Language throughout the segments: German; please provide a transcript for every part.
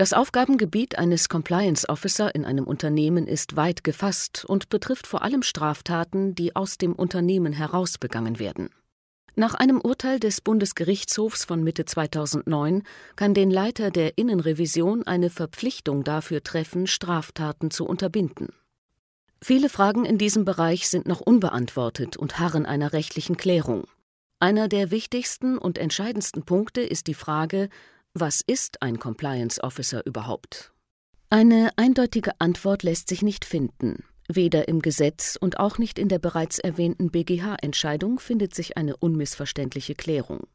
Das Aufgabengebiet eines Compliance Officer in einem Unternehmen ist weit gefasst und betrifft vor allem Straftaten, die aus dem Unternehmen heraus begangen werden. Nach einem Urteil des Bundesgerichtshofs von Mitte 2009 kann den Leiter der Innenrevision eine Verpflichtung dafür treffen, Straftaten zu unterbinden. Viele Fragen in diesem Bereich sind noch unbeantwortet und harren einer rechtlichen Klärung. Einer der wichtigsten und entscheidendsten Punkte ist die Frage, was ist ein Compliance Officer überhaupt? Eine eindeutige Antwort lässt sich nicht finden. Weder im Gesetz und auch nicht in der bereits erwähnten BGH-Entscheidung findet sich eine unmissverständliche Klärung.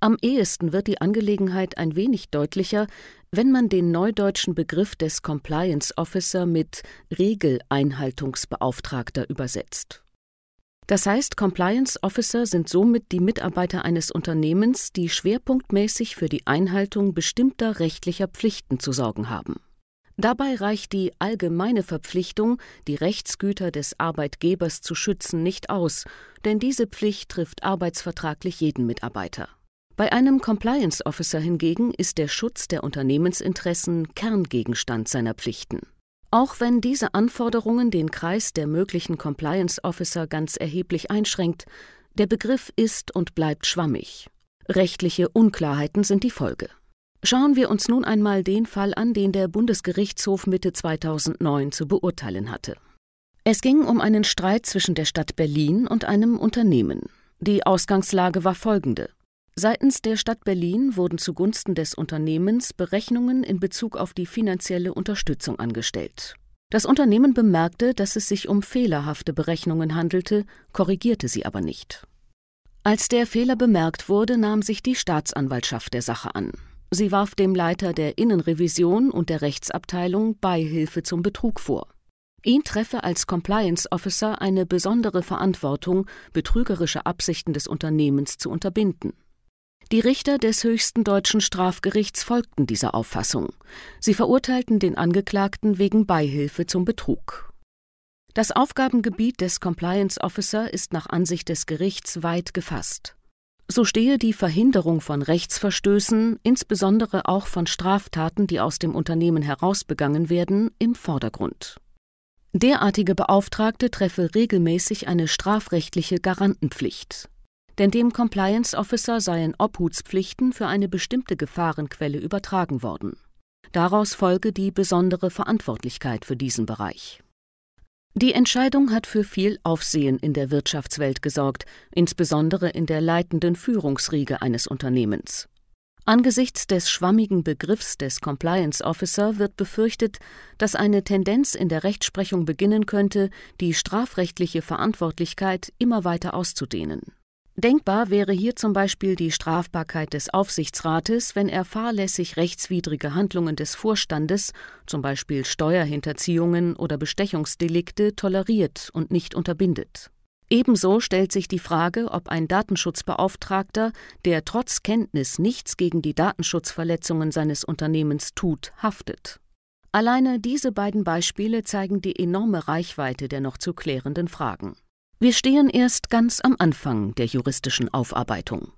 Am ehesten wird die Angelegenheit ein wenig deutlicher, wenn man den neudeutschen Begriff des Compliance Officer mit Regeleinhaltungsbeauftragter übersetzt. Das heißt, Compliance Officer sind somit die Mitarbeiter eines Unternehmens, die schwerpunktmäßig für die Einhaltung bestimmter rechtlicher Pflichten zu sorgen haben. Dabei reicht die allgemeine Verpflichtung, die Rechtsgüter des Arbeitgebers zu schützen, nicht aus, denn diese Pflicht trifft arbeitsvertraglich jeden Mitarbeiter. Bei einem Compliance Officer hingegen ist der Schutz der Unternehmensinteressen Kerngegenstand seiner Pflichten. Auch wenn diese Anforderungen den Kreis der möglichen Compliance Officer ganz erheblich einschränkt, der Begriff ist und bleibt schwammig. Rechtliche Unklarheiten sind die Folge. Schauen wir uns nun einmal den Fall an, den der Bundesgerichtshof Mitte 2009 zu beurteilen hatte. Es ging um einen Streit zwischen der Stadt Berlin und einem Unternehmen. Die Ausgangslage war folgende. Seitens der Stadt Berlin wurden zugunsten des Unternehmens Berechnungen in Bezug auf die finanzielle Unterstützung angestellt. Das Unternehmen bemerkte, dass es sich um fehlerhafte Berechnungen handelte, korrigierte sie aber nicht. Als der Fehler bemerkt wurde, nahm sich die Staatsanwaltschaft der Sache an. Sie warf dem Leiter der Innenrevision und der Rechtsabteilung Beihilfe zum Betrug vor. Ihn treffe als Compliance Officer eine besondere Verantwortung, betrügerische Absichten des Unternehmens zu unterbinden. Die Richter des höchsten deutschen Strafgerichts folgten dieser Auffassung. Sie verurteilten den Angeklagten wegen Beihilfe zum Betrug. Das Aufgabengebiet des Compliance Officer ist nach Ansicht des Gerichts weit gefasst. So stehe die Verhinderung von Rechtsverstößen, insbesondere auch von Straftaten, die aus dem Unternehmen heraus begangen werden, im Vordergrund. Derartige Beauftragte treffe regelmäßig eine strafrechtliche Garantenpflicht denn dem Compliance Officer seien Obhutspflichten für eine bestimmte Gefahrenquelle übertragen worden. Daraus folge die besondere Verantwortlichkeit für diesen Bereich. Die Entscheidung hat für viel Aufsehen in der Wirtschaftswelt gesorgt, insbesondere in der leitenden Führungsriege eines Unternehmens. Angesichts des schwammigen Begriffs des Compliance Officer wird befürchtet, dass eine Tendenz in der Rechtsprechung beginnen könnte, die strafrechtliche Verantwortlichkeit immer weiter auszudehnen. Denkbar wäre hier zum Beispiel die Strafbarkeit des Aufsichtsrates, wenn er fahrlässig rechtswidrige Handlungen des Vorstandes, zum Beispiel Steuerhinterziehungen oder Bestechungsdelikte, toleriert und nicht unterbindet. Ebenso stellt sich die Frage, ob ein Datenschutzbeauftragter, der trotz Kenntnis nichts gegen die Datenschutzverletzungen seines Unternehmens tut, haftet. Alleine diese beiden Beispiele zeigen die enorme Reichweite der noch zu klärenden Fragen. Wir stehen erst ganz am Anfang der juristischen Aufarbeitung.